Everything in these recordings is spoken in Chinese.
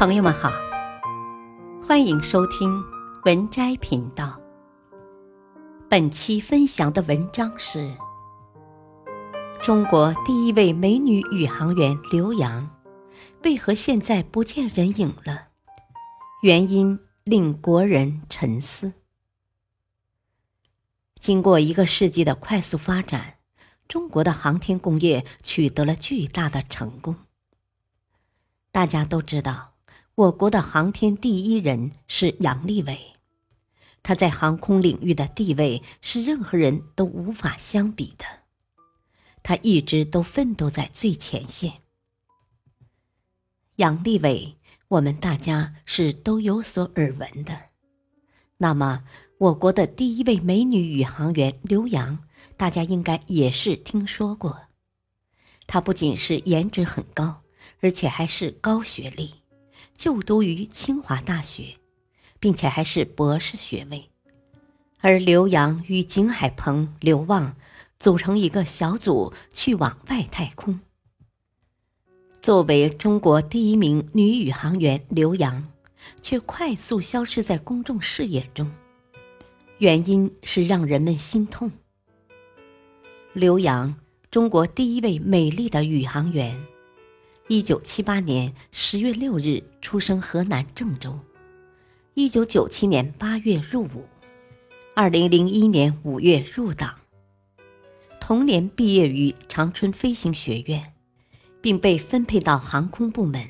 朋友们好，欢迎收听文摘频道。本期分享的文章是：中国第一位美女宇航员刘洋，为何现在不见人影了？原因令国人沉思。经过一个世纪的快速发展，中国的航天工业取得了巨大的成功。大家都知道，我国的航天第一人是杨利伟，他在航空领域的地位是任何人都无法相比的。他一直都奋斗在最前线。杨利伟，我们大家是都有所耳闻的。那么，我国的第一位美女宇航员刘洋，大家应该也是听说过。她不仅是颜值很高。而且还是高学历，就读于清华大学，并且还是博士学位。而刘洋与景海鹏、刘旺组成一个小组去往外太空。作为中国第一名女宇航员，刘洋却快速消失在公众视野中，原因是让人们心痛。刘洋，中国第一位美丽的宇航员。一九七八年十月六日出生河南郑州，一九九七年八月入伍，二零零一年五月入党。同年毕业于长春飞行学院，并被分配到航空部门。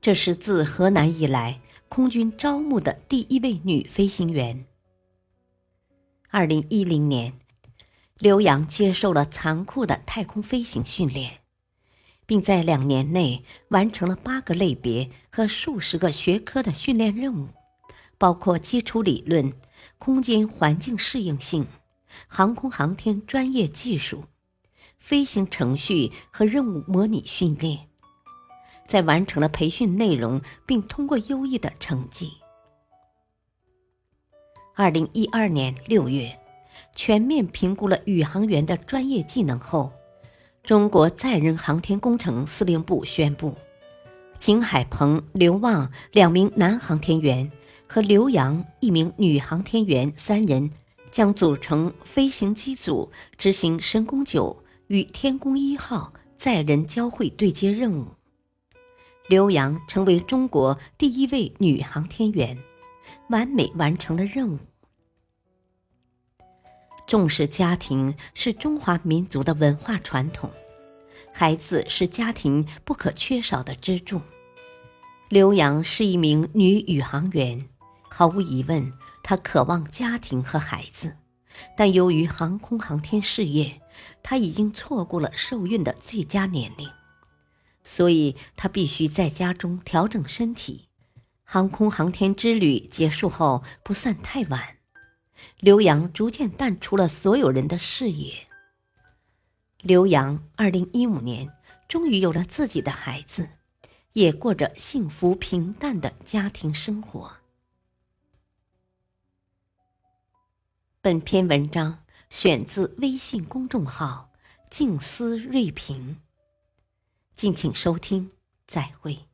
这是自河南以来空军招募的第一位女飞行员。二零一零年，刘洋接受了残酷的太空飞行训练。并在两年内完成了八个类别和数十个学科的训练任务，包括基础理论、空间环境适应性、航空航天专业技术、飞行程序和任务模拟训练。在完成了培训内容并通过优异的成绩，二零一二年六月，全面评估了宇航员的专业技能后。中国载人航天工程司令部宣布，景海鹏、刘旺两名男航天员和刘洋一名女航天员三人将组成飞行机组，执行神宫九与天宫一号载人交会对接任务。刘洋成为中国第一位女航天员，完美完成了任务。重视家庭是中华民族的文化传统，孩子是家庭不可缺少的支柱。刘洋是一名女宇航员，毫无疑问，她渴望家庭和孩子，但由于航空航天事业，她已经错过了受孕的最佳年龄，所以她必须在家中调整身体。航空航天之旅结束后，不算太晚。刘洋逐渐淡出了所有人的视野。刘洋二零一五年终于有了自己的孩子，也过着幸福平淡的家庭生活。本篇文章选自微信公众号“静思睿评”，敬请收听，再会。